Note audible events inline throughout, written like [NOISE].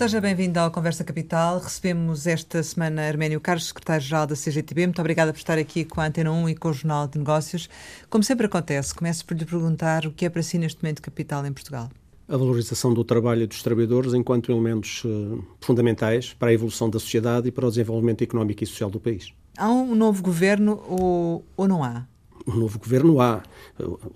Seja bem-vindo ao Conversa Capital. Recebemos esta semana Arménio Carlos, secretário-geral da CGTB. Muito obrigada por estar aqui com a Antena 1 e com o Jornal de Negócios. Como sempre acontece, começo por lhe perguntar o que é para si neste momento capital em Portugal. A valorização do trabalho dos trabalhadores enquanto elementos uh, fundamentais para a evolução da sociedade e para o desenvolvimento económico e social do país. Há um novo governo ou, ou não há? Um novo governo há.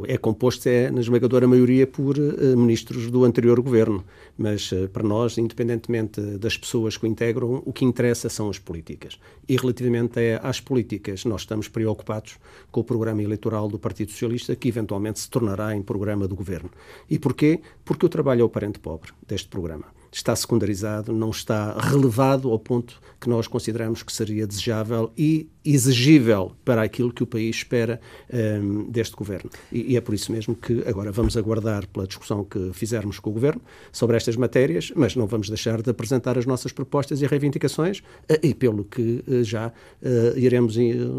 É composto, é, na esmagadora maioria, por uh, ministros do anterior governo. Mas, uh, para nós, independentemente das pessoas que o integram, o que interessa são as políticas. E, relativamente às políticas, nós estamos preocupados com o programa eleitoral do Partido Socialista, que eventualmente se tornará em programa do governo. E porquê? Porque o trabalho é o parente pobre deste programa está secundarizado, não está relevado ao ponto que nós consideramos que seria desejável e exigível para aquilo que o país espera um, deste governo. E, e, é por isso mesmo que agora vamos aguardar pela discussão que fizermos com o governo sobre estas matérias, mas não vamos deixar de apresentar as nossas propostas e reivindicações uh, e pelo que uh, já uh, iremos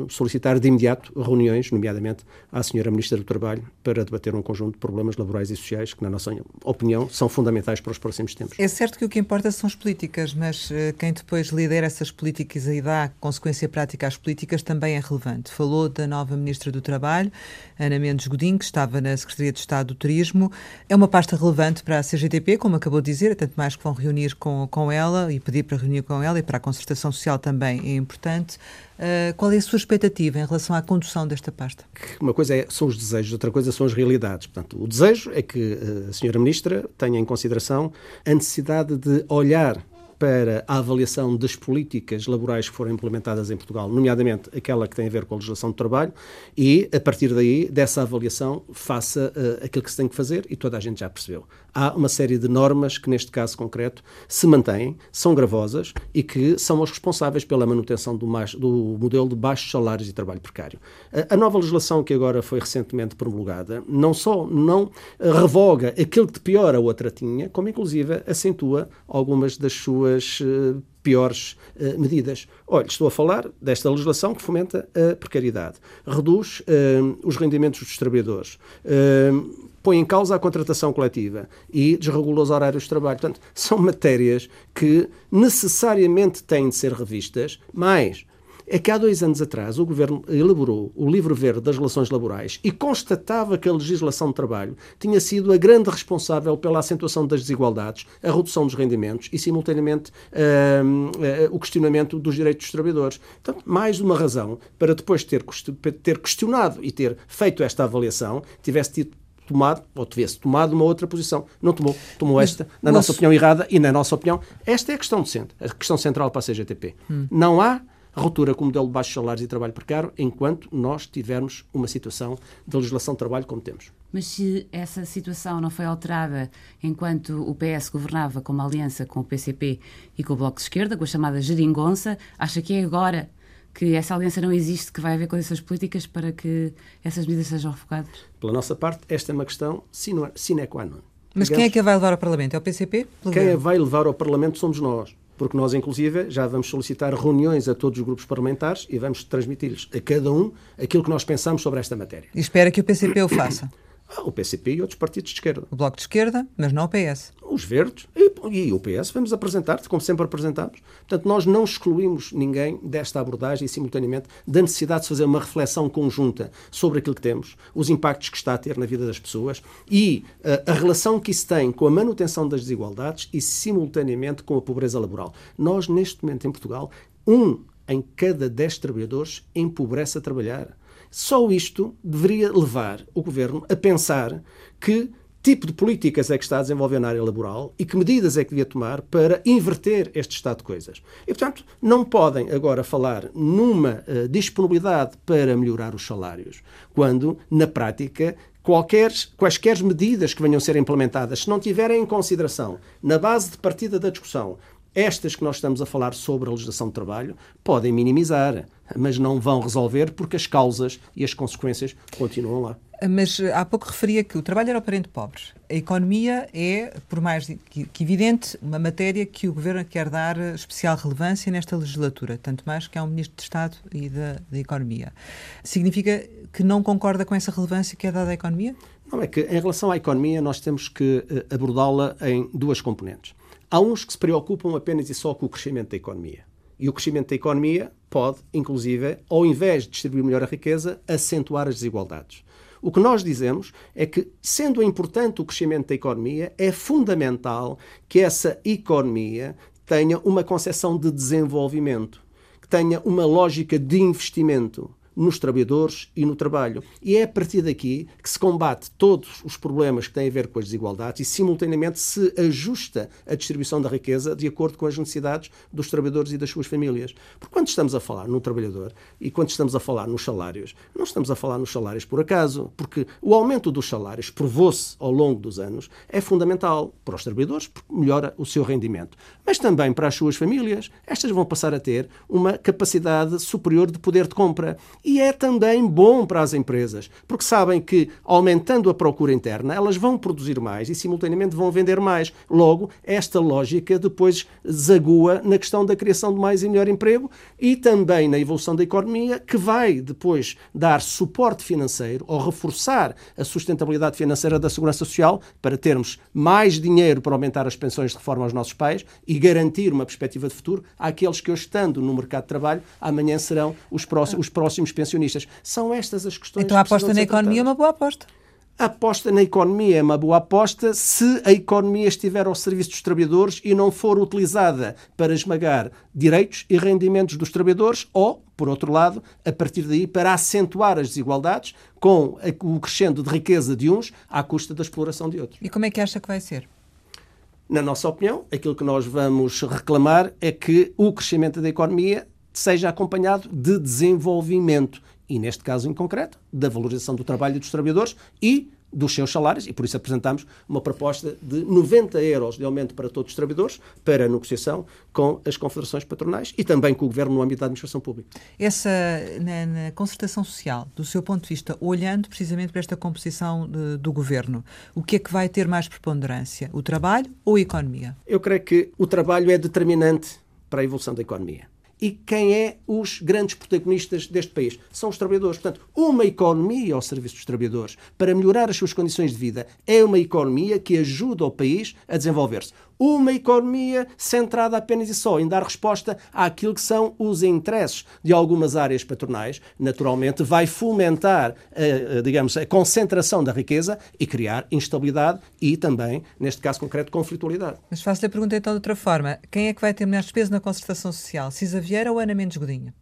solicitar de imediato reuniões, nomeadamente à senhora Ministra do Trabalho, para debater um conjunto de problemas laborais e sociais que, na nossa opinião, são fundamentais para os próximos tempos. Certo que o que importa são as políticas, mas quem depois lidera essas políticas e dá consequência prática às políticas também é relevante. Falou da nova Ministra do Trabalho, Ana Mendes Godinho, que estava na Secretaria de Estado do Turismo. É uma pasta relevante para a CGTP, como acabou de dizer, tanto mais que vão reunir com, com ela e pedir para reunir com ela e para a concertação social também é importante. Uh, qual é a sua expectativa em relação à condução desta pasta? Uma coisa é, são os desejos, outra coisa são as realidades. Portanto, o desejo é que eh, a senhora Ministra tenha em consideração a necessidade de olhar para a avaliação das políticas laborais que foram implementadas em Portugal, nomeadamente aquela que tem a ver com a legislação do trabalho, e a partir daí, dessa avaliação, faça uh, aquilo que se tem que fazer, e toda a gente já percebeu. Há uma série de normas que, neste caso concreto, se mantêm, são gravosas e que são os responsáveis pela manutenção do, mais, do modelo de baixos salários e trabalho precário. A, a nova legislação que agora foi recentemente promulgada não só não revoga aquilo que de pior a outra tinha, como inclusive acentua algumas das suas suas uh, piores uh, medidas. Olha, estou a falar desta legislação que fomenta a precariedade, reduz uh, os rendimentos dos trabalhadores, põe em causa a contratação coletiva e desregula os horários de trabalho. Portanto, são matérias que necessariamente têm de ser revistas, mas é que há dois anos atrás o Governo elaborou o Livro Verde das Relações Laborais e constatava que a legislação de trabalho tinha sido a grande responsável pela acentuação das desigualdades, a redução dos rendimentos e, simultaneamente, uh, uh, o questionamento dos direitos dos trabalhadores. Portanto, mais uma razão para depois ter, ter questionado e ter feito esta avaliação, tivesse tido tomado, ou tivesse tomado uma outra posição. Não tomou. Tomou esta, na mas... nossa opinião, errada e, na nossa opinião, esta é a questão decente, a questão central para a CGTP. Hum. Não há ruptura com o modelo de baixos salários e trabalho precário enquanto nós tivermos uma situação de legislação de trabalho como temos. Mas se essa situação não foi alterada enquanto o PS governava com uma aliança com o PCP e com o Bloco de Esquerda, com a chamada geringonça, acha que é agora que essa aliança não existe, que vai haver condições políticas para que essas medidas sejam refogadas? Pela nossa parte, esta é uma questão sine qua non. Mas Digamos, quem é que a vai levar ao Parlamento? É o PCP? Quem a vai levar ao Parlamento somos nós porque nós, inclusive, já vamos solicitar reuniões a todos os grupos parlamentares e vamos transmitir-lhes a cada um aquilo que nós pensamos sobre esta matéria. E espera que o PCP o faça? [COUGHS] Ah, o PCP e outros partidos de esquerda. O Bloco de Esquerda, mas não o PS. Os Verdes e, e o PS vamos apresentar, como sempre apresentamos. Portanto, nós não excluímos ninguém desta abordagem e, simultaneamente, da necessidade de fazer uma reflexão conjunta sobre aquilo que temos, os impactos que está a ter na vida das pessoas e uh, a relação que isso tem com a manutenção das desigualdades e, simultaneamente, com a pobreza laboral. Nós, neste momento, em Portugal, um em cada dez trabalhadores empobrece a trabalhar. Só isto deveria levar o governo a pensar que tipo de políticas é que está a desenvolver na área laboral e que medidas é que devia tomar para inverter este estado de coisas. E, portanto, não podem agora falar numa uh, disponibilidade para melhorar os salários, quando, na prática, qualquer, quaisquer medidas que venham a ser implementadas, se não tiverem em consideração, na base de partida da discussão, estas que nós estamos a falar sobre a legislação de trabalho podem minimizar, mas não vão resolver porque as causas e as consequências continuam lá. Mas eh, há pouco referia que o trabalho era o parente pobre. A economia é, por mais que, evidente, uma matéria que o Governo quer dar especial relevância nesta legislatura, tanto mais que há um Ministro de Estado e da, da Economia. Significa que não concorda com essa relevância que é dada à economia? Não, é que em relação à economia nós temos que eh, abordá-la em duas componentes. Há uns que se preocupam apenas e só com o crescimento da economia. E o crescimento da economia pode, inclusive, ao invés de distribuir melhor a riqueza, acentuar as desigualdades. O que nós dizemos é que, sendo importante o crescimento da economia, é fundamental que essa economia tenha uma concepção de desenvolvimento, que tenha uma lógica de investimento nos trabalhadores e no trabalho. E é a partir daqui que se combate todos os problemas que têm a ver com as desigualdades e, simultaneamente, se ajusta a distribuição da riqueza de acordo com as necessidades dos trabalhadores e das suas famílias. Porque quando estamos a falar no trabalhador e quando estamos a falar nos salários, não estamos a falar nos salários por acaso, porque o aumento dos salários provou-se ao longo dos anos é fundamental para os trabalhadores, porque melhora o seu rendimento, mas também para as suas famílias. Estas vão passar a ter uma capacidade superior de poder de compra e é também bom para as empresas, porque sabem que, aumentando a procura interna, elas vão produzir mais e, simultaneamente, vão vender mais. Logo, esta lógica depois zagua na questão da criação de mais e melhor emprego e também na evolução da economia, que vai depois dar suporte financeiro ou reforçar a sustentabilidade financeira da segurança social para termos mais dinheiro para aumentar as pensões de reforma aos nossos pais e garantir uma perspectiva de futuro àqueles que hoje, estando no mercado de trabalho, amanhã serão os próximos, os próximos pensionistas. São estas as questões Então a aposta na economia é uma boa aposta. A aposta na economia é uma boa aposta se a economia estiver ao serviço dos trabalhadores e não for utilizada para esmagar direitos e rendimentos dos trabalhadores ou, por outro lado, a partir daí para acentuar as desigualdades com o crescendo de riqueza de uns à custa da exploração de outros. E como é que acha que vai ser? Na nossa opinião, aquilo que nós vamos reclamar é que o crescimento da economia seja acompanhado de desenvolvimento e, neste caso em concreto, da valorização do trabalho dos trabalhadores e dos seus salários, e por isso apresentamos uma proposta de 90 euros de aumento para todos os trabalhadores, para negociação com as confederações patronais e também com o Governo no âmbito da administração pública. Essa, na, na concertação social, do seu ponto de vista, olhando precisamente para esta composição de, do Governo, o que é que vai ter mais preponderância, o trabalho ou a economia? Eu creio que o trabalho é determinante para a evolução da economia e quem é os grandes protagonistas deste país? São os trabalhadores. Portanto, uma economia ao serviço dos trabalhadores para melhorar as suas condições de vida é uma economia que ajuda o país a desenvolver-se uma economia centrada apenas e só em dar resposta àquilo que são os interesses de algumas áreas patronais, naturalmente vai fomentar, a, digamos, a concentração da riqueza e criar instabilidade e também, neste caso concreto, conflitualidade. Mas faço-lhe a pergunta então de outra forma. Quem é que vai ter melhores peso na concertação social? Cisa Vieira ou Ana Mendes Godinho?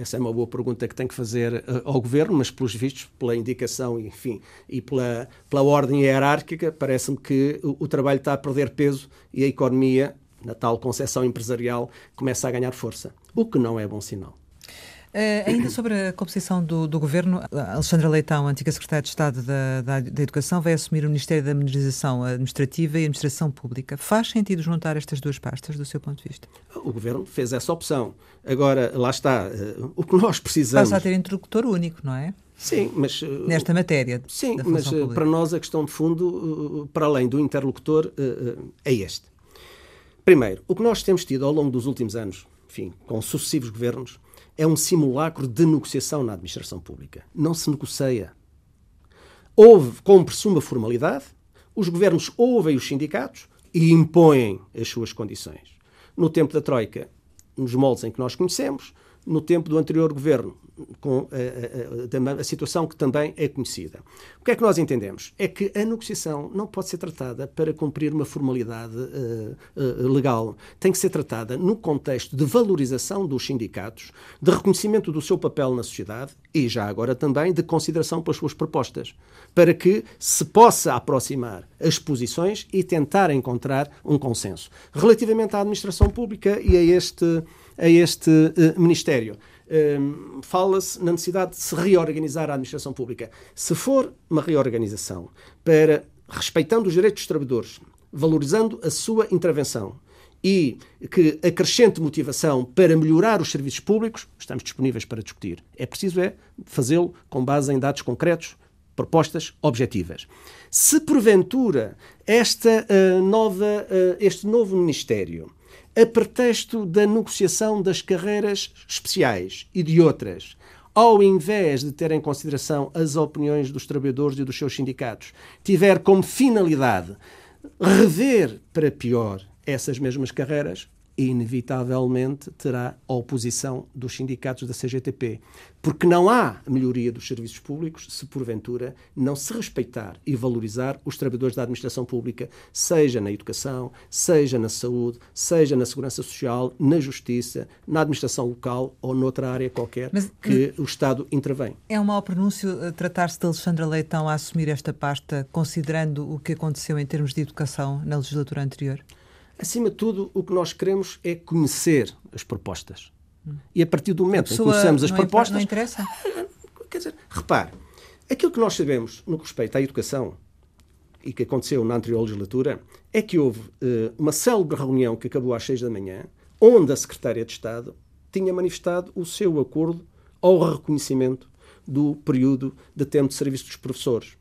Essa é uma boa pergunta que tem que fazer uh, ao Governo, mas pelos vistos, pela indicação, enfim, e pela, pela ordem hierárquica, parece-me que o, o trabalho está a perder peso e a economia, na tal concepção empresarial, começa a ganhar força, o que não é bom sinal. Uh, ainda sobre a composição do, do, governo, Alexandra Leitão, antiga secretária de Estado da, da, da, Educação, vai assumir o Ministério da Administração Administrativa e Administração Pública. Faz sentido juntar estas duas pastas, do seu ponto de vista? O governo fez essa opção. Agora, lá está. Uh, o que nós precisamos. Passa a ter interlocutor único, não é? Sim, mas. Uh, Nesta matéria. Sim, mas pública. para nós a questão de fundo, para além do interlocutor, é este. Primeiro, o que nós temos tido ao longo dos últimos anos, enfim, com sucessivos governos, é um simulacro de negociação na administração pública. Não se negocia. Houve, como presuma formalidade, os governos ouvem os sindicatos e impõem as suas condições. No tempo da Troika, nos moldes em que nós conhecemos, no tempo do anterior governo, com a, a, a, a, situação que também é conhecida. O que é que nós entendemos? É que a negociação não pode ser tratada para cumprir uma formalidade uh, uh, legal. Tem que ser tratada no contexto de valorização dos sindicatos, de reconhecimento do seu papel na sociedade e já agora também de consideração pelas suas propostas, para que se possa aproximar as posições e tentar encontrar um consenso. Relativamente à administração pública e a este, a este uh, Ministério, um, fala-se na necessidade de se reorganizar a administração pública. Se for uma reorganização para respeitando os direitos dos trabalhadores, valorizando a sua intervenção e que acrescente motivação para melhorar os serviços públicos, estamos disponíveis para discutir. É preciso é fazê-lo com base em dados concretos, propostas objetivas. Se porventura esta uh, nova, uh, este novo ministério a pretexto da negociação das carreiras especiais e de outras, ao invés de ter em consideração as opiniões dos trabalhadores e dos seus sindicatos, tiver como finalidade rever para pior essas mesmas carreiras inevitavelmente terá a oposição dos sindicatos da CGTP. Porque não há melhoria dos serviços públicos se, porventura, não se respeitar e valorizar os trabalhadores da administração pública, seja na educação, seja na saúde, seja na segurança social, na justiça, na administração local ou noutra área qualquer Mas, que o Estado intervém. É um mau pronúncio eh, tratar-se de Alexandra Leitão a assumir esta pasta, considerando o que aconteceu em termos de educação na legislatura anterior? Acima de tudo, o que nós queremos é conhecer as propostas. E a partir do momento em que conhecemos as não propostas. Não interessa? Quer dizer, repare, aquilo que nós sabemos no que respeita à educação e que aconteceu na anterior legislatura é que houve uh, uma célebre reunião que acabou às seis da manhã, onde a Secretária de Estado tinha manifestado o seu acordo ao reconhecimento do período de tempo de serviço dos professores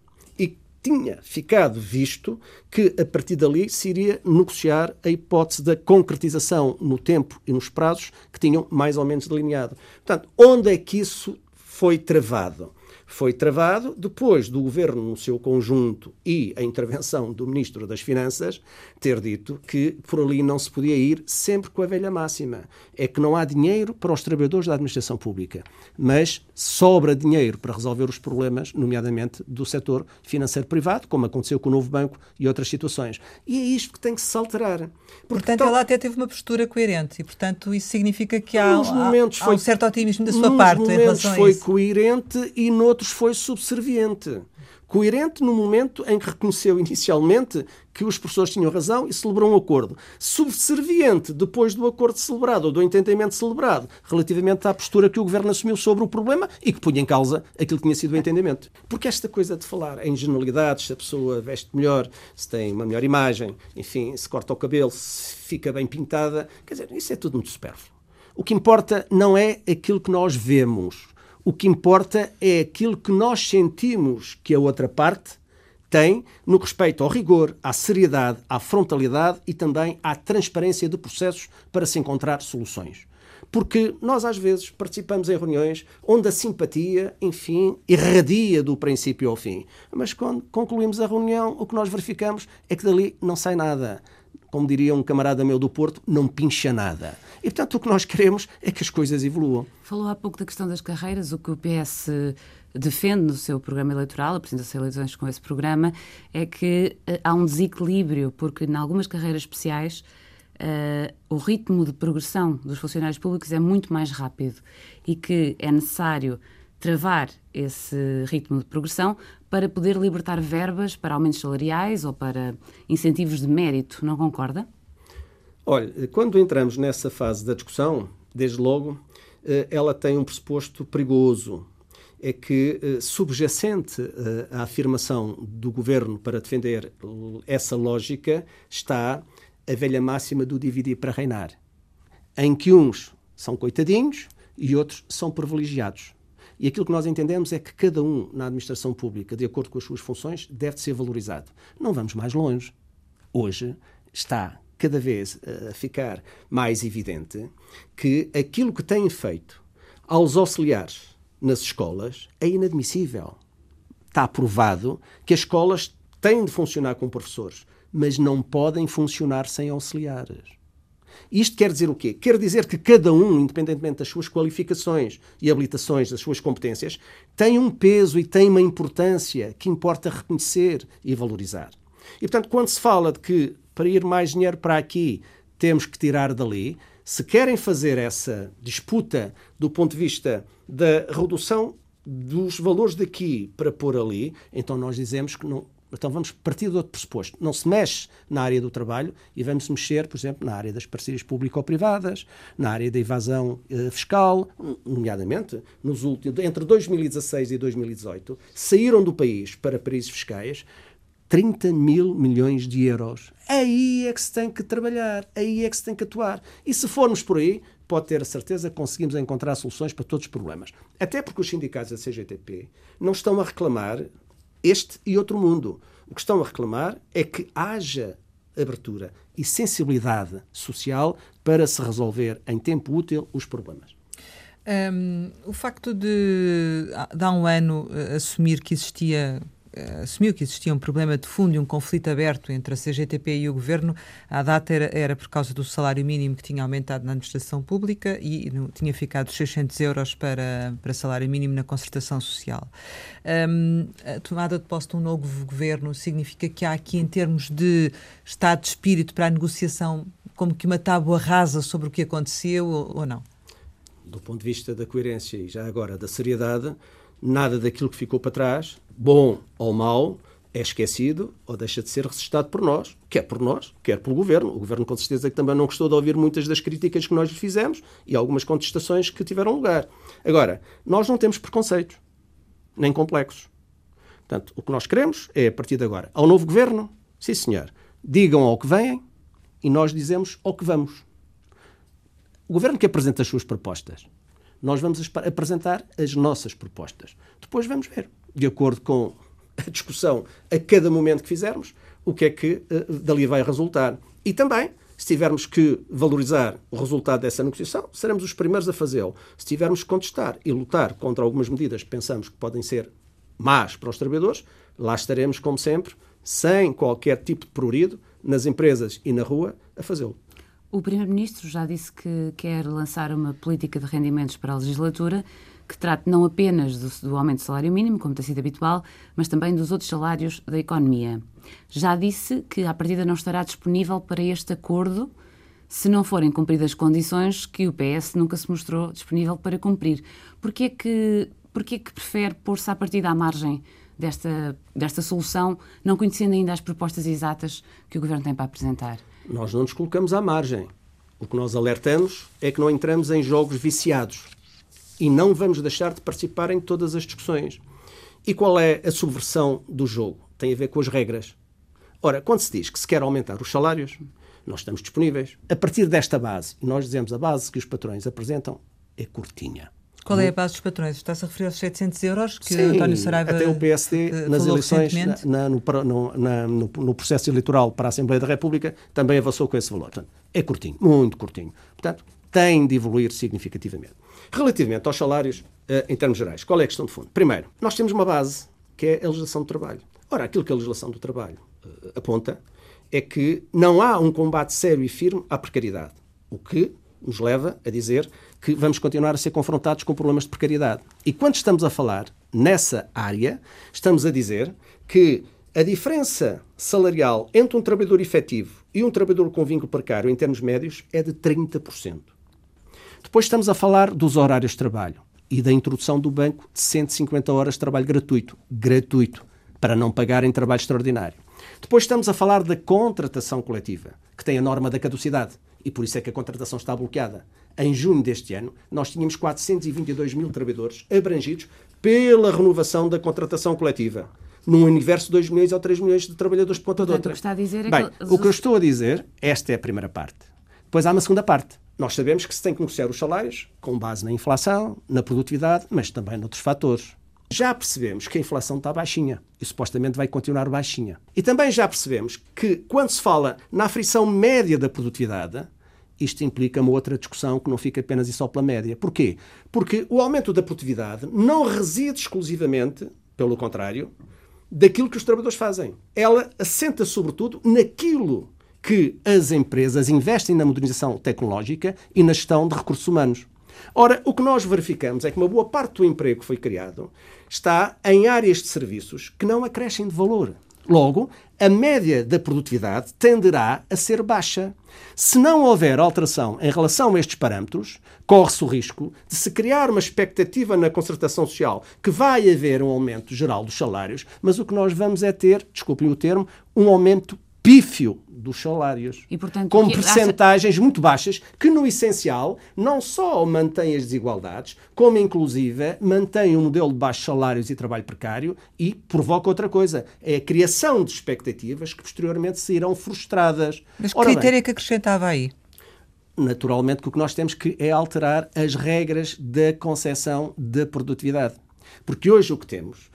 tinha ficado visto que a partir dali se iria negociar a hipótese da concretização no tempo e nos prazos que tinham mais ou menos delineado. Portanto, onde é que isso foi travado? Foi travado depois do governo, no seu conjunto, e a intervenção do Ministro das Finanças, ter dito que por ali não se podia ir, sempre com a velha máxima: é que não há dinheiro para os trabalhadores da administração pública, mas sobra dinheiro para resolver os problemas, nomeadamente do setor financeiro privado, como aconteceu com o Novo Banco e outras situações. E é isto que tem que se alterar. Portanto, ela até teve uma postura coerente e, portanto, isso significa que há, há, há foi, um certo otimismo da sua parte em relação a isso. foi coerente e noutros foi subserviente. Coerente no momento em que reconheceu inicialmente que os professores tinham razão e celebrou um acordo. Subserviente depois do acordo celebrado ou do entendimento celebrado relativamente à postura que o governo assumiu sobre o problema e que punha em causa aquilo que tinha sido o entendimento. Porque esta coisa de falar em generalidades, se a pessoa veste melhor, se tem uma melhor imagem, enfim, se corta o cabelo, se fica bem pintada, quer dizer, isso é tudo muito supérfluo. O que importa não é aquilo que nós vemos o que importa é aquilo que nós sentimos que a outra parte tem no respeito ao rigor, à seriedade, à frontalidade e também à transparência de processos para se encontrar soluções. Porque nós, às vezes, participamos em reuniões onde a simpatia, enfim, irradia do princípio ao fim. Mas quando concluímos a reunião, o que nós verificamos é que dali não sai nada como diria um camarada meu do Porto, não pincha nada. E, portanto, o que nós queremos é que as coisas evoluam. Falou há pouco da questão das carreiras, o que o PS defende no seu programa eleitoral, apresenta-se eleições com esse programa, é que uh, há um desequilíbrio, porque em algumas carreiras especiais uh, o ritmo de progressão dos funcionários públicos é muito mais rápido e que é necessário travar esse ritmo de progressão para poder libertar verbas para aumentos salariais ou para incentivos de mérito, não concorda? Olha, quando entramos nessa fase da discussão, desde logo, eh, ela tem um pressuposto perigoso. É que, eh, subjacente eh, à afirmação do governo para defender essa lógica, está a velha máxima do dividir para reinar, em que uns são coitadinhos e outros são privilegiados. E aquilo que nós entendemos é que cada um na administração pública, de acordo com as suas funções, deve ser valorizado. Não vamos mais longe. Hoje está cada vez eh, a ficar mais evidente que aquilo que têm feito aos auxiliares nas escolas é inadmissível. Está provado que as escolas têm de funcionar com professores, mas não podem funcionar sem auxiliares. Isto quer dizer o quê? Quer dizer que cada um, independentemente das suas qualificações e habilitações, das suas competências, tem um peso e tem uma importância que importa reconhecer e valorizar. E, portanto, quando se fala de que para ir mais dinheiro para aqui temos que tirar dali, se querem fazer essa disputa do ponto de vista da redução dos valores daqui para pôr ali, então nós dizemos que não, então vamos partir de outro pressuposto. Não se mexe na área do trabalho e vamos mexer, por exemplo, na área das parcerias público-privadas, na área da evasão eh, fiscal, nomeadamente nos últimos, entre 2016 e 2018, saíram do país para paraísos fiscais 30 mil milhões de euros. Aí é que se tem que trabalhar, aí é que se tem que atuar. E se formos por aí, pode ter a certeza que conseguimos encontrar soluções para todos os problemas. Até porque os sindicatos da CGTP não estão a reclamar este e outro mundo. O que estão a reclamar é que haja abertura e sensibilidade social para se resolver em tempo útil os problemas. Um, o facto de, de há um ano, assumir que existia assumiu que existia um problema de fundo e um conflito aberto entre a CGTP e o governo, a data era, era por causa do salário mínimo que tinha aumentado na administração pública e no, tinha ficado 600 euros para, para salário mínimo na concertação social. Um, a tomada de posse de um novo governo significa que há aqui, em termos de estado de espírito para a negociação, como que uma tábua rasa sobre o que aconteceu ou, ou não? Do ponto de vista da coerência e já agora da seriedade, nada daquilo que ficou para trás, bom ou mau, é esquecido ou deixa de ser recistado por nós, quer por nós, quer pelo governo. O governo, com certeza, que também não gostou de ouvir muitas das críticas que nós lhe fizemos e algumas contestações que tiveram lugar. Agora, nós não temos preconceitos, nem complexos. Portanto, o que nós queremos é, a partir de agora, ao novo governo, sim senhor, digam ao que vêm e nós dizemos ao que vamos. O governo que apresenta as suas propostas nós vamos apresentar as nossas propostas. Depois vamos ver, de acordo com a discussão a cada momento que fizermos, o que é que uh, dali vai resultar. E também, se tivermos que valorizar o resultado dessa negociação, seremos os primeiros a fazê-lo. Se tivermos que contestar e lutar contra algumas medidas que pensamos que podem ser más para os trabalhadores, lá estaremos, como sempre, sem qualquer tipo de prurido, nas empresas e na rua, a fazê-lo. O Primeiro-Ministro já disse que quer lançar uma política de rendimentos para a legislatura que trate não apenas do, do, aumento do salário mínimo, como tem sido habitual, mas também dos outros salários da economia. Já disse que, à partida, não estará disponível para este acordo se não forem cumpridas as condições que o PS nunca se mostrou disponível para cumprir. Porquê é que, porquê é que prefere pôr-se à partida à margem desta, desta solução, não conhecendo ainda as propostas exatas que o Governo tem para apresentar? Nós não nos colocamos à margem. O que nós alertamos é que não entramos em jogos viciados e não vamos deixar de participar em todas as discussões. E qual é a subversão do jogo? Tem a ver com as regras. Ora, quando se diz que se quer aumentar os salários, nós estamos disponíveis. A partir desta base, nós dizemos a base que os patrões apresentam é curtinha. Qual é a base dos patrões? Está-se a referir aos 700 euros que Sim, António Saraiva até o PSD, uh, nas eleições, na, no, na, no, no, processo eleitoral para a Assembleia da República, também avançou com esse valor. Portanto, é curtinho, muito curtinho. Portanto, tem de evoluir significativamente. Relativamente aos salários, uh, em termos gerais, qual é a questão de fundo? Primeiro, nós temos uma base, que é a legislação do trabalho. Ora, aquilo que a legislação do trabalho uh, aponta é que não há um combate sério e firme à precariedade. O que nos leva a dizer que vamos continuar a ser confrontados com problemas de precariedade. E quando estamos a falar nessa área, estamos a dizer que a diferença salarial entre um trabalhador efetivo e um trabalhador com vínculo precário em termos médios é de 30%. Depois estamos a falar dos horários de trabalho e da introdução do banco de 150 horas de trabalho gratuito. Gratuito. Para não pagarem trabalho extraordinário. Depois estamos a falar da contratação coletiva, que tem a norma da caducidade e por isso é que a contratação está bloqueada. Em junho deste ano, nós tínhamos 422 mil trabalhadores abrangidos pela renovação da contratação coletiva. Num universo de 2 milhões ou 3 milhões de trabalhadores de ponta de outra. O que está a dizer é Bem, que... o que eu estou a dizer, esta é a primeira parte. Depois há uma segunda parte. Nós sabemos que se tem que negociar os salários com base na inflação, na produtividade, mas também noutros fatores. Já percebemos que a inflação está baixinha e supostamente vai continuar baixinha. E também já percebemos que quando se fala na aflição média da produtividade, isto implica uma outra discussão que não fica apenas e só pela média. Porquê? Porque o aumento da produtividade não reside exclusivamente, pelo contrário, daquilo que os trabalhadores fazem. Ela assenta sobretudo naquilo que as empresas investem na modernização tecnológica e na gestão de recursos humanos. Ora, o que nós verificamos é que uma boa parte do emprego que foi criado está em áreas de serviços que não acrescem de valor. Logo, a média da produtividade tenderá a ser baixa. Se não houver alteração em relação a estes parâmetros, corre-se o risco de se criar uma expectativa na concertação social que vai haver um aumento geral dos salários, mas o que nós vamos é ter, desculpem o termo, um aumento pífio dos salários, e, portanto, com percentagens acha... muito baixas, que no essencial não só mantém as desigualdades, como inclusive mantém um modelo de baixos salários e trabalho precário e provoca outra coisa, é a criação de expectativas que posteriormente serão frustradas. Mas que Ora critério bem, é que acrescentava aí? Naturalmente que o que nós temos que é alterar as regras da concepção da produtividade. Porque hoje o que temos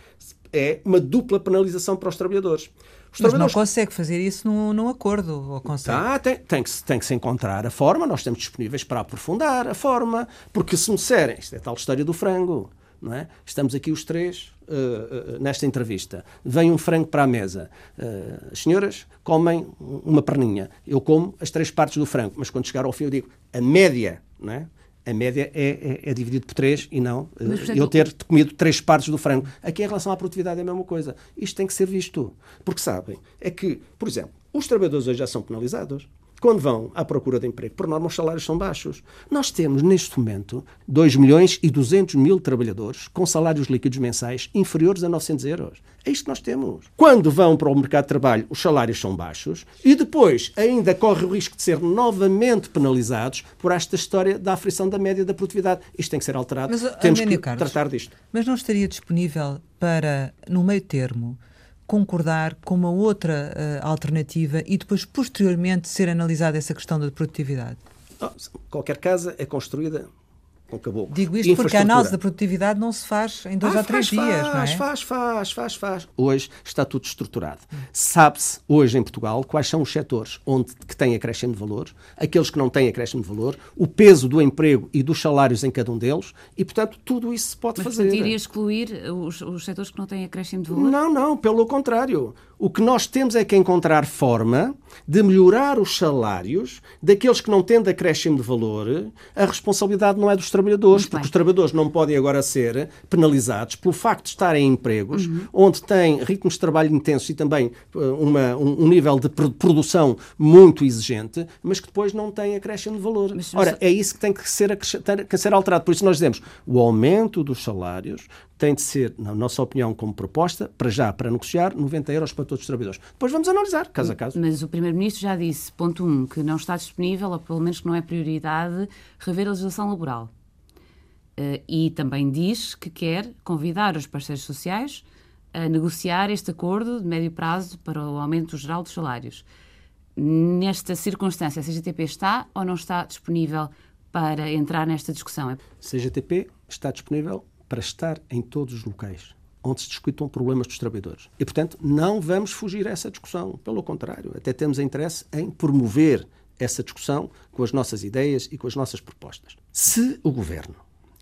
é uma dupla penalização para os trabalhadores. Os Mas não consegue fazer isso num, num acordo, ou consegue? Ah, tem, tem, que, tem que se encontrar a forma, nós estamos disponíveis para aprofundar a forma, porque se me disserem, isto é tal história do frango, não é? Estamos aqui os três uh, uh, nesta entrevista. Vem um frango para a mesa. Uh, as senhoras comem uma perninha. Eu como as três partes do frango. Mas quando chegar ao fim eu digo, a média, não é? A média é, é, é dividido por três e não Mas, portanto, eu ter comido três partes do frango. Aqui, em relação à produtividade, é a mesma coisa. Isto tem que ser visto. Porque sabem, é que, por exemplo, os trabalhadores hoje já são penalizados quando vão à procura de emprego, por norma os salários são baixos. Nós temos, neste momento, 2 milhões e 200 mil trabalhadores com salários líquidos mensais inferiores a 900 euros. É isto que nós temos. Quando vão para o mercado de trabalho, os salários são baixos e depois ainda corre o risco de ser novamente penalizados por esta história da aflição da média da produtividade. Isto tem que ser alterado. Mas, Temos que Carlos, tratar disto. Mas não estaria disponível para, no meio termo, concordar com uma outra uh, alternativa e depois, posteriormente, ser analisada essa questão da produtividade? Oh, qualquer casa é construída acabou. Digo isto porque a análise da produtividade não se faz em dois ah, ou três faz, dias, faz, não é? Faz, faz, faz, faz. Hoje está tudo estruturado. Sabe-se hoje em Portugal quais são os setores onde que têm acréscimo de valor, aqueles que não têm acréscimo de valor, o peso do emprego e dos salários em cada um deles e, portanto, tudo isso se pode Mas, fazer. Mas iria excluir os, os setores que não têm acréscimo de valor? Não, não, pelo contrário. O que nós temos é que encontrar forma de melhorar os salários daqueles que não têm de acréscimo de valor. A responsabilidade não é dos trabalhadores, porque os trabalhadores não podem agora ser penalizados pelo facto de estarem em empregos uhum. onde têm ritmos de trabalho intensos e também uh, uma, um, um, nível de produção muito exigente, mas que depois não têm acréscimo de valor. Mas, Ora, é isso que tem que ser, que ser alterado. Por isso nós dizemos o aumento dos salários tem de ser, na nossa opinião, como proposta, para já, para negociar, 90 euros para todos os trabalhadores. Depois vamos analisar, caso a caso. Mas o Primeiro-Ministro já disse, ponto 1, um, que não está disponível, ou pelo menos que não é prioridade, rever a legislação laboral. Uh, e também diz que quer convidar os parceiros sociais a negociar este acordo de médio prazo para o aumento geral dos salários. Nesta circunstância, a CGTP está ou não está disponível para entrar nesta discussão? A CGTP está disponível para estar em todos os locais onde se discutam problemas dos trabalhadores. E, portanto, não vamos fugir a essa discussão. Pelo contrário, até temos interesse em promover essa discussão com as nossas ideias e com as nossas propostas. Se o governo,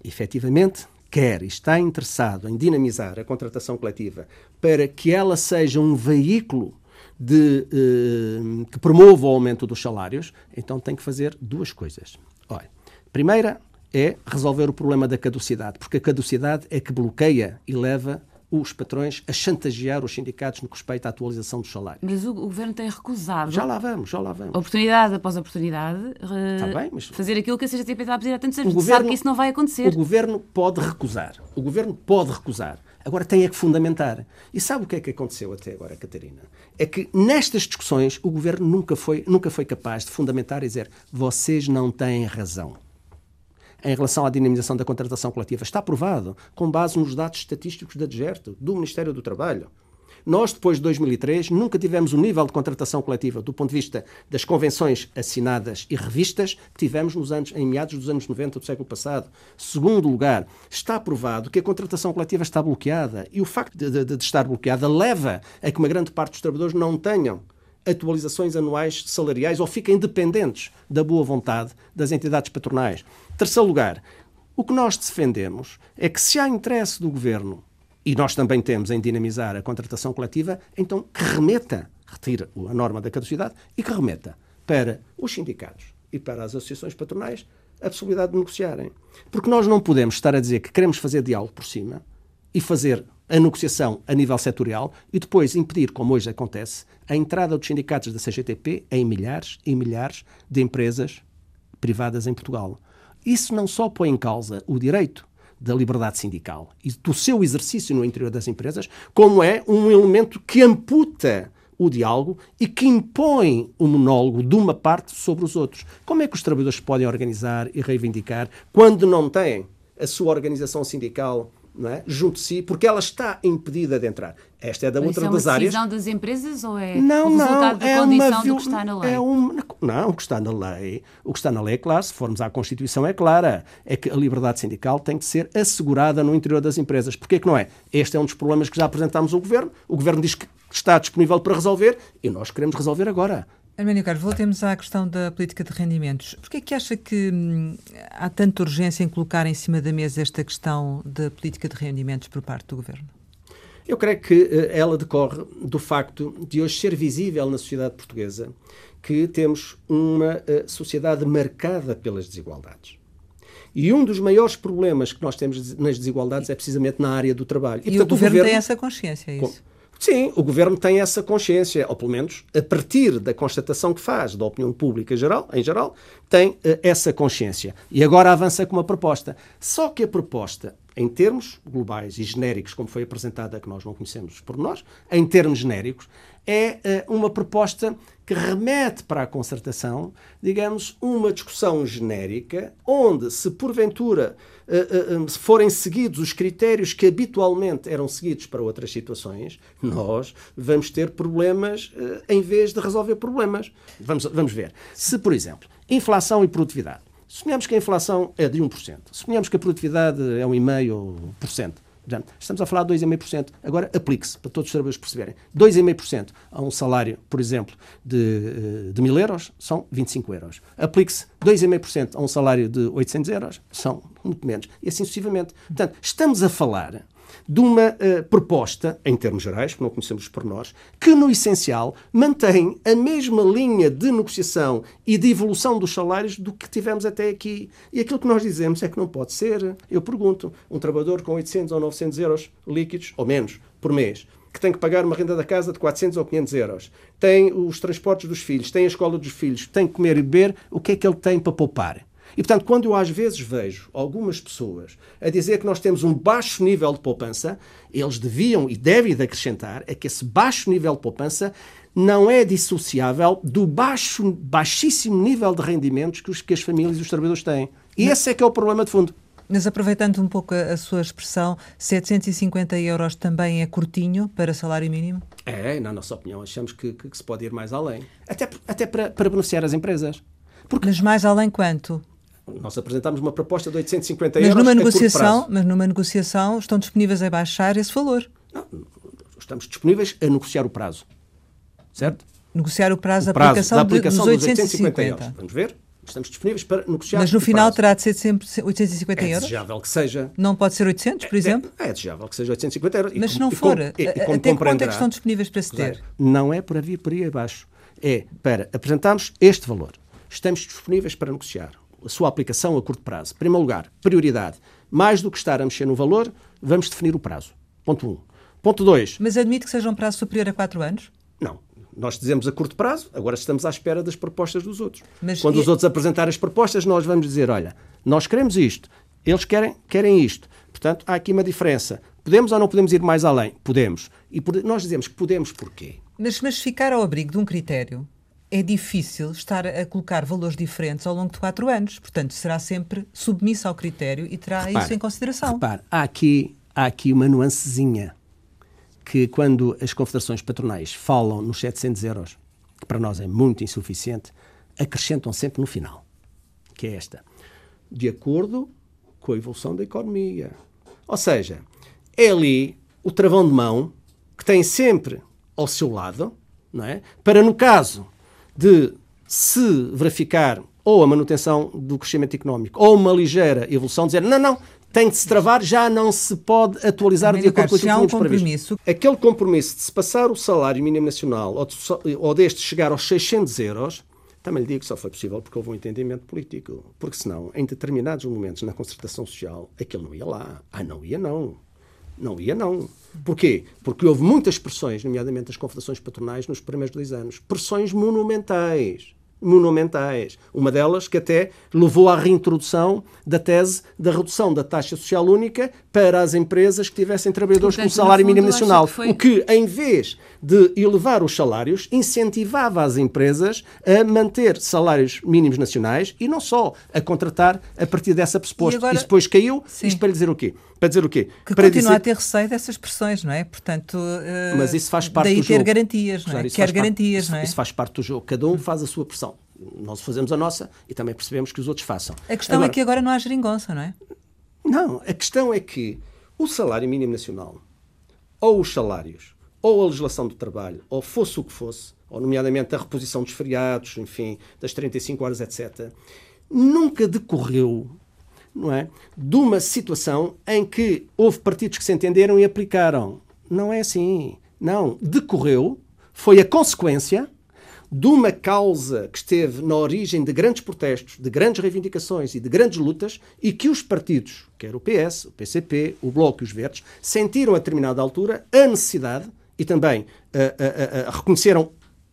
efetivamente, quer e está interessado em dinamizar a contratação coletiva para que ela seja um veículo de, eh, que promova o aumento dos salários, então tem que fazer duas coisas. Olha, primeira, é resolver o problema da caducidade, porque a caducidade é que bloqueia e leva os patrões a chantagear os sindicatos no que respeita à atualização dos salários. Mas o, governo tem recusado. Já lá vamos, já lá vamos. Oportunidade após oportunidade, re... bem, mas... fazer aquilo que a CGTP está a pedir há tantos anos. Governo, sabe que isso não vai acontecer. O governo pode recusar. O governo pode recusar. Agora tem é que fundamentar. E sabe o que é que aconteceu até agora, Catarina? É que nestas discussões o governo nunca foi, nunca foi capaz de fundamentar e dizer vocês não têm razão em relação à dinamização da contratação coletiva. Está provado, com base nos dados estatísticos da DGERTO, do Ministério do Trabalho. Nós, depois de 2003, nunca tivemos o nível de contratação coletiva do ponto de vista das convenções assinadas e revistas que tivemos nos anos, em meados dos anos 90 do século passado. Segundo lugar, está provado que a contratação coletiva está bloqueada e o facto de, de, de estar bloqueada leva a que uma grande parte dos trabalhadores não tenham atualizações anuais salariais ou fiquem dependentes da boa vontade das entidades patronais. Terceiro lugar, o que nós defendemos é que se há interesse do governo, e nós também temos em dinamizar a contratação coletiva, então que remeta, retire a norma da caducidade e que remeta para os sindicatos e para as associações patronais a possibilidade de negociarem. Porque nós não podemos estar a dizer que queremos fazer diálogo por cima e fazer a negociação a nível setorial e depois impedir, como hoje acontece, a entrada dos sindicatos da CGTP em milhares e milhares de empresas privadas em Portugal. Isso não só põe em causa o direito da liberdade sindical e do seu exercício no interior das empresas, como é um elemento que amputa o diálogo e que impõe o monólogo de uma parte sobre os outros. Como é que os trabalhadores podem organizar e reivindicar quando não têm a sua organização sindical não é? junto de si, porque ela está impedida de entrar. Esta é da outra das áreas. É uma decisão das empresas ou é não, o resultado não, da é condição uma, do que está na lei? É um, não, o que está na lei, o que está na lei é claro, se formos à Constituição é clara, é que a liberdade sindical tem que ser assegurada no interior das empresas. Porquê que não é? Este é um dos problemas que já apresentámos ao Governo. O Governo diz que está disponível para resolver e nós queremos resolver agora Arménio Carlos, voltemos à questão da política de rendimentos. Por que é que acha que hum, há tanta urgência em colocar em cima da mesa esta questão da política de rendimentos por parte do Governo? Eu creio que uh, ela decorre do facto de hoje ser visível na sociedade portuguesa que temos uma uh, sociedade marcada pelas desigualdades. E um dos maiores problemas que nós temos nas desigualdades é precisamente na área do trabalho. E, e portanto, o, governo o, governo tem essa consciência, é isso? Sim, o governo tem essa consciência, ou pelo menos a partir da constatação que faz da opinião pública geral, em geral, tem uh, essa consciência. E agora avança com uma proposta. Só que a proposta, em termos globais e genéricos, como foi apresentada, que nós não conhecemos por nós, em termos genéricos, é uh, uma proposta que remete para a concertação, digamos, uma discussão genérica, onde, se porventura uh, uh, forem seguidos os critérios que habitualmente eram seguidos para outras situações, nós vamos ter problemas em vez de resolver problemas. Vamos, vamos ver. Se, por exemplo, inflação e produtividade. Suponhamos que a inflação é de 1%. Suponhamos que a produtividade é 1,5%. Estamos a falar de 2,5%. Agora aplique-se, para todos os trabalhadores perceberem. 2,5% a um salário, por exemplo, de, eh, de 1.000 euros, são 25 euros. Aplique-se 2,5% a um salário de 800 euros, são muito menos. E assim sucessivamente. Portanto, estamos a falar de uma uh, proposta, em termos gerais, que não conhecemos por nós, que no essencial mantém a mesma linha de negociação e de evolução dos salários do que tivemos até aqui. E aquilo que nós dizemos é que não pode ser. Eu pergunto, um trabalhador com 800 ou 900 euros líquidos, ou menos, por mês, que tem que pagar uma renda da casa de 400 ou 500 euros, tem os transportes dos filhos, tem a escola dos filhos, tem que comer e beber, o que é que ele tem para poupar? E, portanto, quando eu às vezes vejo algumas pessoas a dizer que nós temos um baixo nível de poupança, eles deviam e devem de acrescentar é que esse baixo nível de poupança não é dissociável do baixo, baixíssimo nível de rendimentos que, os, que as famílias e os trabalhadores têm. E esse é que é o problema de fundo. Mas aproveitando um pouco a, a, sua expressão, 750 euros também é curtinho para salário mínimo? É, na nossa opinião, achamos que, que, que se pode ir mais além. Até, até para, para beneficiar as empresas. Porque... Mas mais além quanto? Nós apresentámos uma proposta de 850 mas euros numa negociação, Mas numa negociação estão disponíveis a baixar esse valor? Não, estamos disponíveis a negociar o prazo. Certo? Negociar o prazo, o prazo da aplicação, da aplicação de, dos 850. 850 euros. Vamos ver? Estamos disponíveis para negociar. Mas no final prazo. terá de ser sempre 850 é euros? É desejável que seja. Não pode ser 800, por é, exemplo? É, é desejável que seja 850 euros. Mas se não for, e, e, e até quanto é que estão disponíveis para se ter? Não é para vir por aí abaixo. É para apresentarmos este valor. Estamos disponíveis para negociar a sua aplicação a curto prazo. Em primeiro lugar, prioridade. Mais do que estar a mexer no valor, vamos definir o prazo. Ponto 1. Um. Ponto 2. Mas admite que seja um prazo superior a 4 anos? Não. Nós dizemos a curto prazo, agora estamos à espera das propostas dos outros. Mas Quando e... os outros apresentarem as propostas, nós vamos dizer: olha, nós queremos isto, eles querem, querem isto. Portanto, há aqui uma diferença. Podemos ou não podemos ir mais além? Podemos. E nós dizemos que podemos porquê? Mas, mas ficar ao abrigo de um critério é difícil estar a colocar valores diferentes ao longo de quatro anos. Portanto, será sempre submissa ao critério e terá repare, isso em consideração. Repare, há aqui, há aqui uma nuancezinha que quando as confederações patronais falam nos 700 euros, que para nós é muito insuficiente, acrescentam sempre no final, que é esta. De acordo com a evolução da economia. Ou seja, é ali o travão de mão que tem sempre ao seu lado, não é? para no caso de se verificar ou a manutenção do crescimento económico ou uma ligeira evolução, dizer não, não, tem de se travar, já não se pode atualizar de acordo com aquilo que tínhamos previsto. Aquele compromisso de se passar o salário mínimo nacional ou, de, ou deste chegar aos 600 euros, também lhe digo que só foi possível porque houve um entendimento político. Porque senão, em determinados momentos na concertação social, aquilo não ia lá. Ah, não ia não. Não ia não. Porquê? Porque houve muitas pressões, nomeadamente das confederações patronais, nos primeiros dois anos. Pressões monumentais monumentais. Uma delas que até levou à reintrodução da tese da redução da taxa social única para as empresas que tivessem trabalhadores Portanto, com salário mínimo nacional. Que foi... O que, em vez de elevar os salários, incentivava as empresas a manter salários mínimos nacionais e não só a contratar a partir dessa pressuposto. E, agora... e depois caiu. Sim. Isto para lhe dizer o quê? Para dizer o quê? Que para continua dizer... a ter receio dessas pressões, não é? Portanto, uh, Mas isso faz parte daí do ter jogo. garantias, não é? Quer garantias, parte, não é? Isso faz parte do jogo. Cada um faz a sua pressão. Nós fazemos a nossa e também percebemos que os outros façam. A questão é agora, é que agora não há geringonça, não é? Não, a questão é que o salário mínimo nacional, ou os salários, ou a legislação do trabalho, ou fosse o que fosse, ou nomeadamente a reposição dos feriados, enfim, das 35 horas, etc., nunca decorreu não é, de uma situação em que houve partidos que se entenderam e aplicaram. Não é assim. Não. Decorreu, foi a consequência de uma causa que esteve na origem de grandes protestos, de grandes reivindicações e de grandes lutas e que os partidos, quer o PS, o PCP, o Bloco e os Verdes, sentiram a determinada altura a necessidade e também uh, uh, uh, reconheceram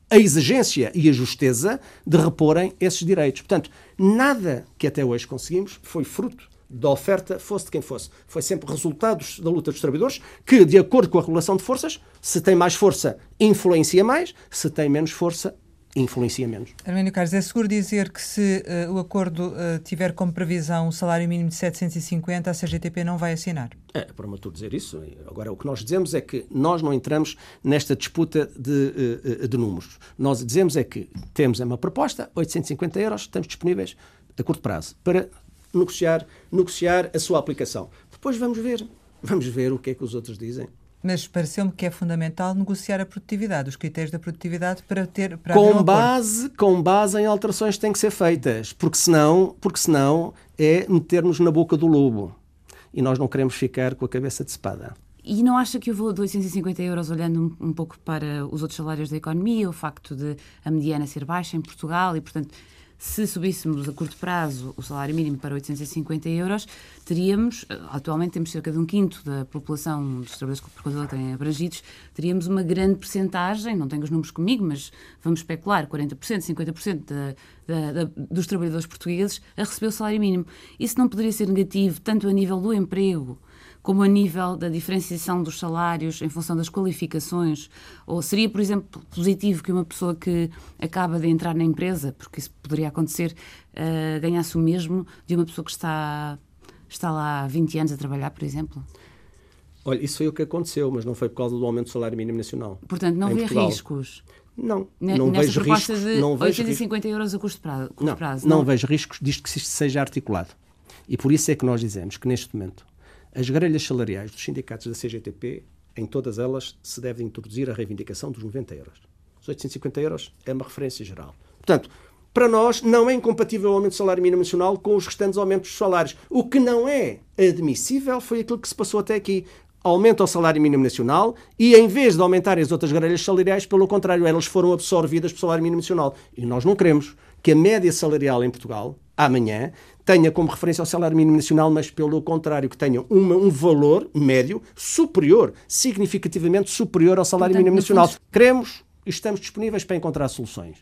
a exigência e a justeza de reporem esses direitos. Portanto, nada que até hoje conseguimos foi fruto da oferta, fosse de quem fosse. Foi sempre resultados da luta dos trabalhadores, que, de acordo com a regulação de forças, se tem mais força, influencia mais, se tem menos força, influencia menos. Arménio Carlos, é seguro dizer que se uh, o acordo uh, tiver como previsão um salário mínimo de 750, a CGTP não vai assinar? É prematuro dizer isso. Agora, o que nós dizemos é que nós não entramos nesta disputa de, uh, de números. Nós dizemos é que temos uma proposta, 850 euros, estamos disponíveis a curto prazo para negociar, negociar a sua aplicação. Depois vamos ver. Vamos ver o que é que os outros dizem. Mas pareceu-me que é fundamental negociar a produtividade, os critérios da produtividade para ter para com um base com base em alterações que têm que ser feitas, porque senão porque senão é meter-nos na boca do lobo e nós não queremos ficar com a cabeça de espada. E não acha que o valor de 850 euros, olhando um, um pouco para os outros salários da economia, o facto de a mediana ser baixa em Portugal e, portanto, se subíssemos a curto prazo o salário mínimo para 850 euros, teríamos, eh, atualmente temos cerca de um quinto da população dos trabalhadores por conta têm abrangidos, teríamos uma grande percentagem, não tenho os números comigo, mas vamos especular, 40%, 50% da, da, da, dos trabalhadores portugueses a receber o salário mínimo. Isso não poderia ser negativo, tanto a nível do emprego, como a nível da diferenciação dos salários em função das qualificações? Ou seria, por exemplo, positivo que uma pessoa que acaba de entrar na empresa, porque isso poderia acontecer, uh, ganhasse o mesmo de uma pessoa que está, está lá há 20 anos a trabalhar, por exemplo? Olha, isso foi o que aconteceu, mas não foi por causa do aumento do salário mínimo nacional. Portanto, não vê Portugal. riscos? Não, não vejo riscos. De não vejo 850 riscos. euros a custo prazo. Não, prazo, não, não vejo riscos disto que isto seja articulado. E por isso é que nós dizemos que neste momento as grelhas salariais dos sindicatos da CGTP, em todas elas, se deve introduzir a reivindicação dos 90 euros. Os 850 euros é uma referência geral. Portanto, para nós não é incompatível o aumento do salário mínimo nacional com os restantes aumentos dos salários. O que não é admissível foi aquilo que se passou até aqui. Aumenta o salário mínimo nacional e, em vez de aumentarem as outras grelhas salariais, pelo contrário, elas foram absorvidas pelo salário mínimo nacional. E nós não queremos que a média salarial em Portugal, amanhã, tenha como referência o salário mínimo nacional, mas pelo contrário, que tenha uma, um valor médio superior, significativamente superior ao salário Portanto, mínimo nacional. Fundo... Queremos e estamos disponíveis para encontrar soluções.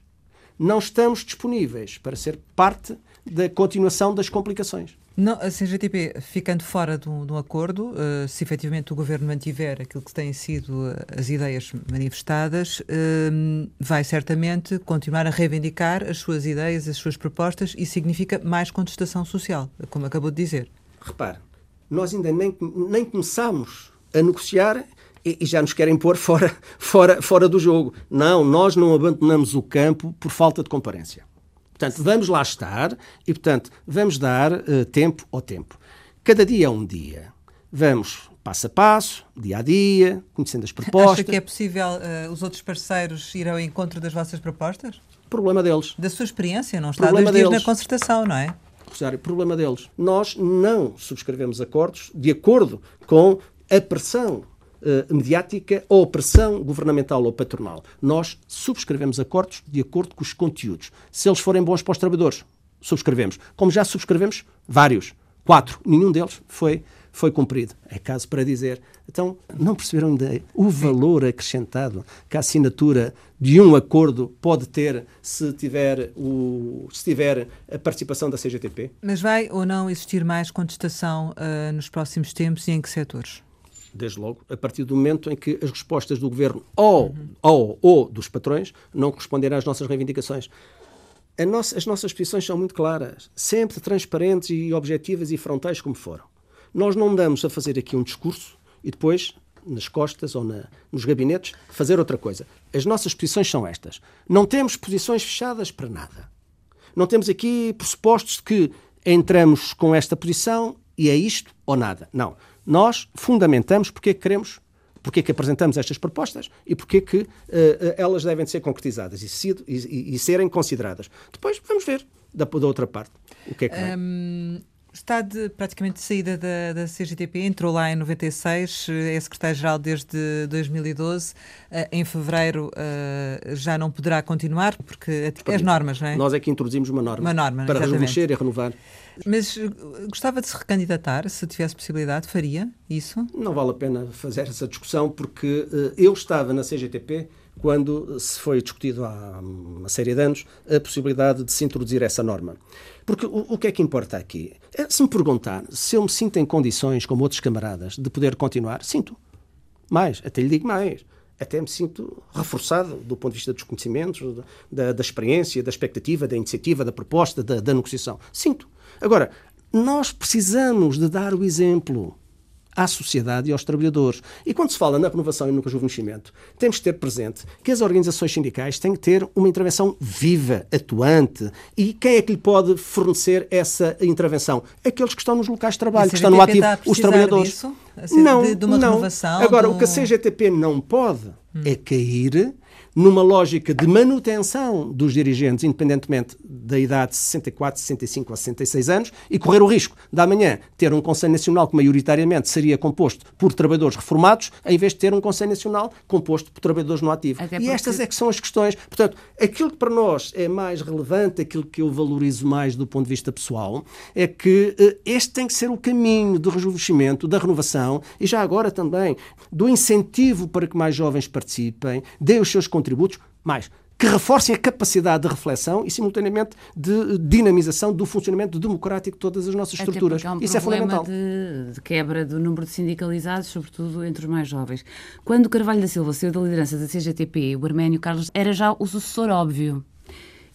Não estamos disponíveis para ser parte da continuação das complicações. Não, a CGTP, ficando fora de um, de um acordo, uh, se efetivamente o governo mantiver aquilo que têm sido eh, as ideias manifestadas, uh, vai certamente continuar a reivindicar as suas ideias, as suas propostas e significa mais contestação social, como acabou de dizer. Repare, nós ainda nem, nem começámos a negociar e, já nos querem pôr fora, [LAUGHS] fora, fora do jogo. Não, nós não abandonamos o campo por falta de comparência. Portanto, vamos lá estar e, portanto, vamos dar uh, tempo ao tempo. Cada dia é um dia. Vamos passo a passo, dia a dia, conhecendo as propostas. Acha que é possível uh, os outros parceiros ir ao encontro das vossas propostas? Problema deles. Da sua experiência, não está problema dois dias na concertação, não é? Problema deles. Nós não subscrevemos acordos de acordo com a pressão uh, mediática ou pressão governamental ou patronal. Nós subscrevemos acordos de acordo com os conteúdos. Se eles forem bons para os trabalhadores, subscrevemos. Como já subscrevemos vários, quatro, nenhum deles foi foi cumprido. É caso para dizer. Então, não perceberam ainda o valor acrescentado que a assinatura de um acordo pode ter se tiver, o, se tiver a participação da CGTP? Mas vai ou não existir mais contestação uh, nos próximos tempos e em que setores? Desde logo, a partir do momento em que as respostas do governo ou, uhum. ou, ou dos patrões não corresponderem às nossas reivindicações. Nossa, as nossas posições são muito claras, sempre transparentes e objetivas e frontais como foram. Nós não damos a fazer aqui um discurso e depois, nas costas ou na, nos gabinetes, fazer outra coisa. As nossas posições são estas. Não temos posições fechadas para nada. Não temos aqui pressupostos de que entramos com esta posição e é isto ou nada. Não. Nós fundamentamos porque é que queremos porque é que apresentamos estas propostas e porque é que uh, elas devem ser concretizadas e, e, e, serem consideradas. Depois vamos ver da, da outra parte o que é que Está de, praticamente de saída da, da CGTP, entrou lá em 96, é secretário-geral desde 2012. Eh, em fevereiro eh, já não poderá continuar, porque as normas, não é? Nós é que introduzimos uma norma, uma norma para rejuvenescer e renovar. Mas eh, gostava de se recandidatar, se tivesse possibilidade, faria isso? Não vale a pena fazer essa discussão, porque eu estava na CGTP quando se foi discutido há uma série de anos a possibilidade de se introduzir essa norma. Porque o, o, que é que importa aqui? É, se me perguntar se eu me sinto em condições, como outros camaradas, de poder continuar, sinto. Mais, até lhe digo mais. Até me sinto reforçado do ponto de vista dos conhecimentos, da, da experiência, da expectativa, da iniciativa, da proposta, da, da negociação. Sinto. Agora, nós precisamos de dar o exemplo à sociedade e aos trabalhadores. E quando se fala na renovação e no rejuvenescimento, temos que ter presente que as organizações sindicais têm que ter uma intervenção viva, atuante. E quem é que lhe pode fornecer essa intervenção? Aqueles que estão nos locais de trabalho, que estão no ativo, os trabalhadores. Disso? Não, de, de não. Agora, o que a CGTP não pode hum. é cair numa lógica de manutenção dos dirigentes, independentemente da idade de 64, 65 ou 66 anos, e correr o risco de amanhã ter um Conselho Nacional que maioritariamente seria composto por trabalhadores reformados, em vez de ter um Conselho Nacional composto por trabalhadores no ativo. Porque... E estas é que são as questões. Portanto, aquilo que para nós é mais relevante, aquilo que eu valorizo mais do ponto de vista pessoal, é que uh, este tem que ser o caminho do rejuvenescimento, da renovação e já agora também do incentivo para que mais jovens participem, dê os seus contributos contributos, mais que reforcem a capacidade de reflexão e, simultaneamente, de dinamização do funcionamento democrático de todas as nossas estruturas. Há um Isso é fundamental. De, de quebra do número de sindicalizados, sobretudo entre os mais jovens. Quando Carvalho da Silva saiu da liderança da CGTP, o Arménio Carlos era já o sucessor óbvio.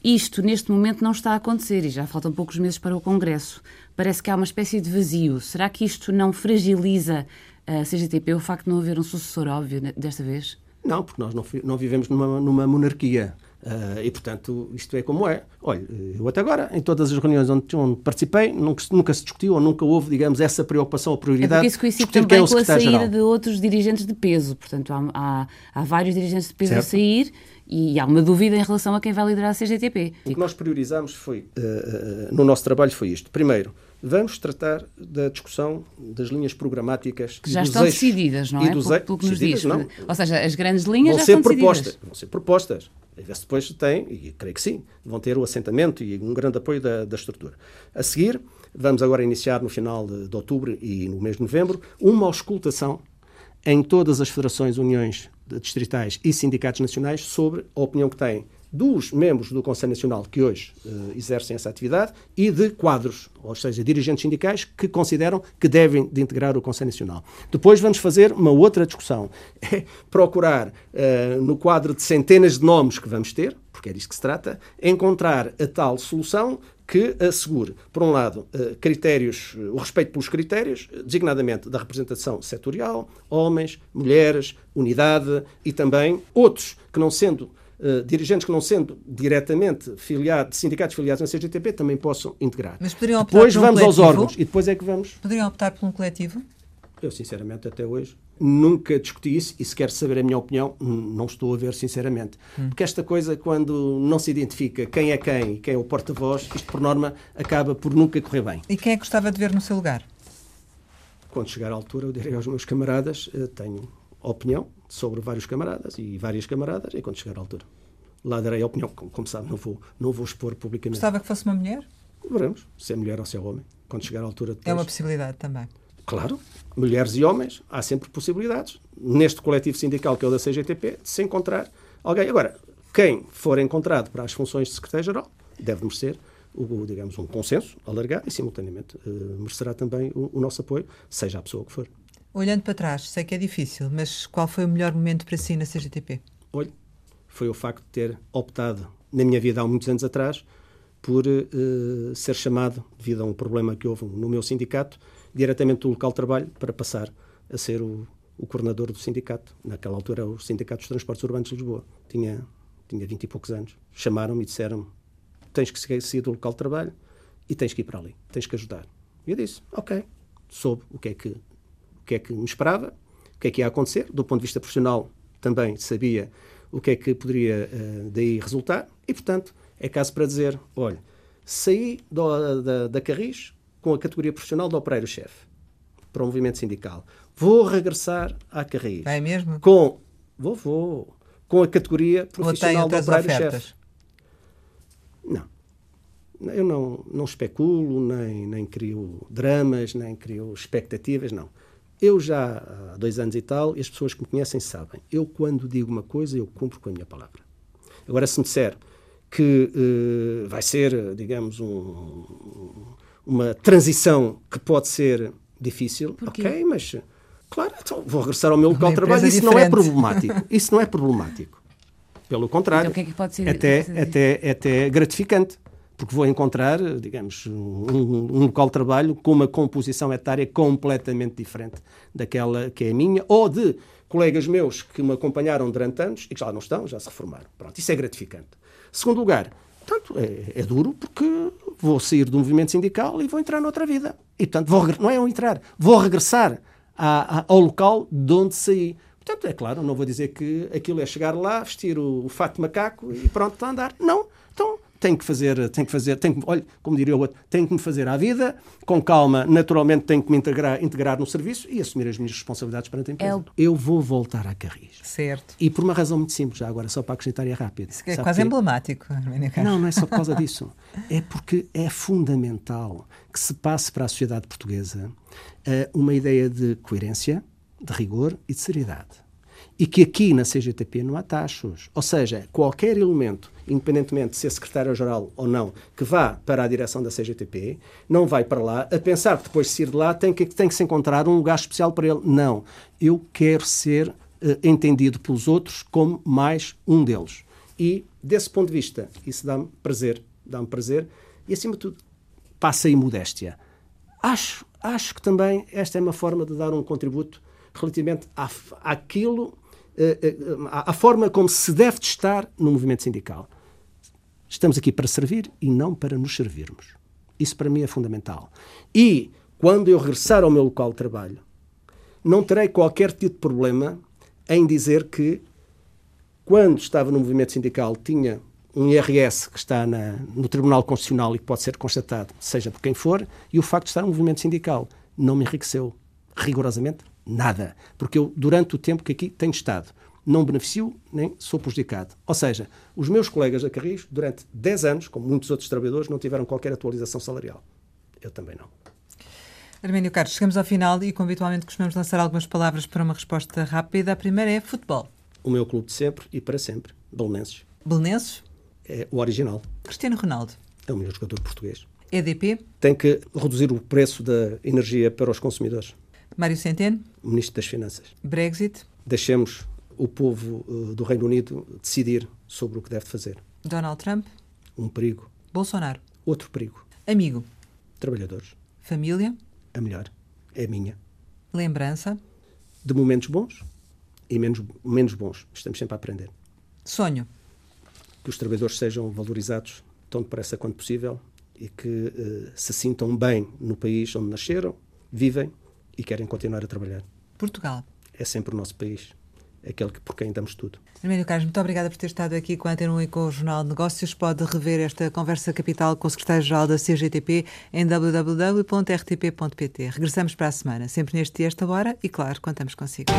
Isto, neste momento, não está a acontecer e já faltam poucos meses para o Congresso. Parece que há uma espécie de vazio. Será que isto não fragiliza a CGTP, o facto de não haver um sucessor óbvio desta vez? Não, porque nós não, não vivemos numa, numa monarquia. Uh, e, portanto, isto é como é. Olha, eu até agora, em todas as reuniões onde, onde participei, nunca, nunca, se discutiu ou nunca houve, digamos, essa preocupação ou prioridade. É porque isso coincide também é com a saída de outros dirigentes de peso. Portanto, há, há, há vários dirigentes de peso certo. a sair e há uma dúvida em relação a quem vai liderar a CGTP. O que nós priorizamos foi, uh, uh, no nosso trabalho foi isto. Primeiro, Vamos tratar da discussão das linhas programáticas que já estão decididas, não é? Pelo, pelo que nos diz. Não. Ou seja, as grandes linhas vão já ser estão propostas, decididas. Vão ser propostas. E depois tem, e creio que sim, vão ter o assentamento e um grande apoio da, da estrutura. A seguir, vamos agora iniciar no final de, de outubro e no mês de novembro uma auscultação em todas as federações, uniões distritais e sindicatos nacionais sobre a opinião que têm dos membros do Conselho Nacional que hoje uh, exercem essa atividade e de quadros, ou seja, dirigentes sindicais que consideram que devem de integrar o Conselho Nacional. Depois vamos fazer uma outra discussão, [LAUGHS] é procurar, uh, no quadro de centenas de nomes que vamos ter, porque é disto que se trata, encontrar a tal solução que assegure, por um lado, eh, critérios, o respeito pelos critérios, designadamente da representação setorial, homens, mulheres, unidade e também outros que não sendo Uh, dirigentes que não sendo diretamente filiados, sindicatos filiados na CGTP também possam integrar. Mas poderiam optar depois por um vamos coletivo? aos órgãos e depois é que vamos. Poderiam optar por um coletivo? Eu, sinceramente, até hoje nunca discuti isso e se quer saber a minha opinião, não estou a ver, sinceramente. Hum. Porque esta coisa, quando não se identifica quem é quem e quem é o porta-voz, isto, por norma, acaba por nunca correr bem. E quem é que gostava de ver no seu lugar? Quando chegar à altura, eu direi aos meus camaradas, tenho opinião sobre vários camaradas e várias camaradas, e quando chegar à altura, lá darei a opinião. Como, como sabe, não vou, não vou expor publicamente. Gostava que fosse uma mulher? Veremos, se é mulher ou se é homem, quando chegar à altura. Depois. É uma possibilidade também. Claro, mulheres e homens, há sempre possibilidades, neste coletivo sindical que é o da CGTP, de se encontrar alguém. Agora, quem for encontrado para as funções de secretário-geral deve merecer o, digamos, um consenso alargado e, simultaneamente, uh, merecerá também o, o, nosso apoio, seja a pessoa que for. Olhando para trás, sei que é difícil, mas qual foi o melhor momento para si na CGTP? Olhe, foi o facto de ter optado, na minha vida há muitos anos atrás, por uh, ser chamado, devido a um problema que houve no meu sindicato, diretamente do local de trabalho para passar a ser o, o coordenador do sindicato. Naquela altura, o Sindicato dos Transportes Urbanos de Lisboa. Tinha, tinha 20 e poucos anos. Chamaram-me e disseram tens que sair do local de trabalho e tens que ir para ali, tens que ajudar. E eu disse, ok. Soube o que é que, o que, é que me esperava, que é que ia acontecer, do ponto de vista profissional também sabia o que é que poderia uh, daí resultar, e portanto é caso para dizer: olha, saí do, da, da Carris com a categoria profissional de operário-chefe para o movimento sindical. Vou regressar à Carris. É mesmo? Com, vou, vou, com a categoria profissional de operário-chefe. Não. Eu não, não especulo, nem, nem crio dramas, nem crio expectativas, não. Eu já há dois anos e tal, e as pessoas que me conhecem sabem, eu quando digo uma coisa, eu cumpro com a minha palavra. Agora, se me disser que uh, vai ser, digamos, um, uma transição que pode ser difícil, ok, mas claro, então vou regressar ao meu local de trabalho. Isso diferente. não é problemático. Isso não é problemático. Pelo contrário, então, é até, até, até gratificante porque vou encontrar, digamos, um, um, local de trabalho com uma composição etária completamente diferente daquela que é a minha, ou de colegas meus que me acompanharam durante anos e que já não estão, já se reformaram. Pronto, isso é gratificante. Segundo lugar, portanto, é, é, duro porque vou sair do movimento sindical e vou entrar noutra vida. E, portanto, vou, não é eu entrar, vou regressar a, a, ao local de onde saí. Portanto, é claro, não vou dizer que aquilo é chegar lá, vestir o, o fato de macaco e pronto, a andar. Não. Então, tenho que fazer, tenho que fazer, tenho que, olha, como diria o outro, tenho que me fazer à vida, com calma, naturalmente tenho que me integrar, integrar no serviço e assumir as minhas responsabilidades perante a empresa. É. Eu vou voltar à Carris. Certo. E por uma razão muito simples, já agora, só para acrescentar e é rápido. Isso é quase emblemático. Não, não é só por causa [LAUGHS] disso. É porque é fundamental que se passe para a sociedade portuguesa uh, uma ideia de coerência, de rigor e de seriedade e que aqui na CGTP não há taxos. Ou seja, qualquer elemento, independentemente de ser secretário-geral ou não, que vá para a direção da CGTP, não vai para lá a pensar que depois de sair de lá tem que, tem que se encontrar um lugar especial para ele. Não. Eu quero ser uh, entendido pelos outros como mais um deles. E, desse ponto de vista, isso dá-me prazer. Dá-me prazer. E, acima de tudo, passa aí modéstia. Acho, acho que também esta é uma forma de dar um contributo relativamente à, àquilo eh, eh, a forma como se deve estar no movimento sindical. Estamos aqui para servir e não para nos servirmos. Isso para mim é fundamental. E quando eu regressar ao meu local de trabalho, não terei qualquer tipo de problema em dizer que quando estava no movimento sindical tinha um IRS que está na, no Tribunal Constitucional e que pode ser constatado, seja por quem for, e o facto de estar no movimento sindical não me enriqueceu rigorosamente nada. Porque eu, durante o tempo que aqui tenho estado, não beneficio nem sou prejudicado. Ou seja, os meus colegas da Carris, durante 10 anos, como muitos outros trabalhadores, não tiveram qualquer atualização salarial. Eu também não. Arménio Carlos, chegamos ao final e, como habitualmente, costumamos lançar algumas palavras para uma resposta rápida. A primeira é futebol. O meu clube de sempre e para sempre, Belenenses. Belenenses? É o original. Cristiano Ronaldo. É o melhor jogador português. EDP? Tem que reduzir o preço da energia para os consumidores. Mário Centeno? Ministro das Finanças. Brexit? Deixemos o povo uh, do Reino Unido decidir sobre o que deve fazer. Donald Trump? Um perigo. Bolsonaro? Outro perigo. Amigo? Trabalhadores. Família? A melhor. É a minha. Lembrança? De momentos bons e menos, menos bons. Estamos sempre a aprender. Sonho? Que os trabalhadores sejam valorizados tão depressa quanto possível e que uh, se sintam bem no país onde nasceram, vivem e querem continuar a trabalhar. Portugal. É sempre o nosso país, aquele que, por quem damos tudo. Arménio Carlos, muito obrigada por ter estado aqui com a Antena 1 e com o Jornal de Negócios. Pode rever esta conversa capital com o secretário-geral da CGTP em www.rtp.pt. Regressamos para a semana, sempre neste dia, esta hora, e claro, contamos consigo.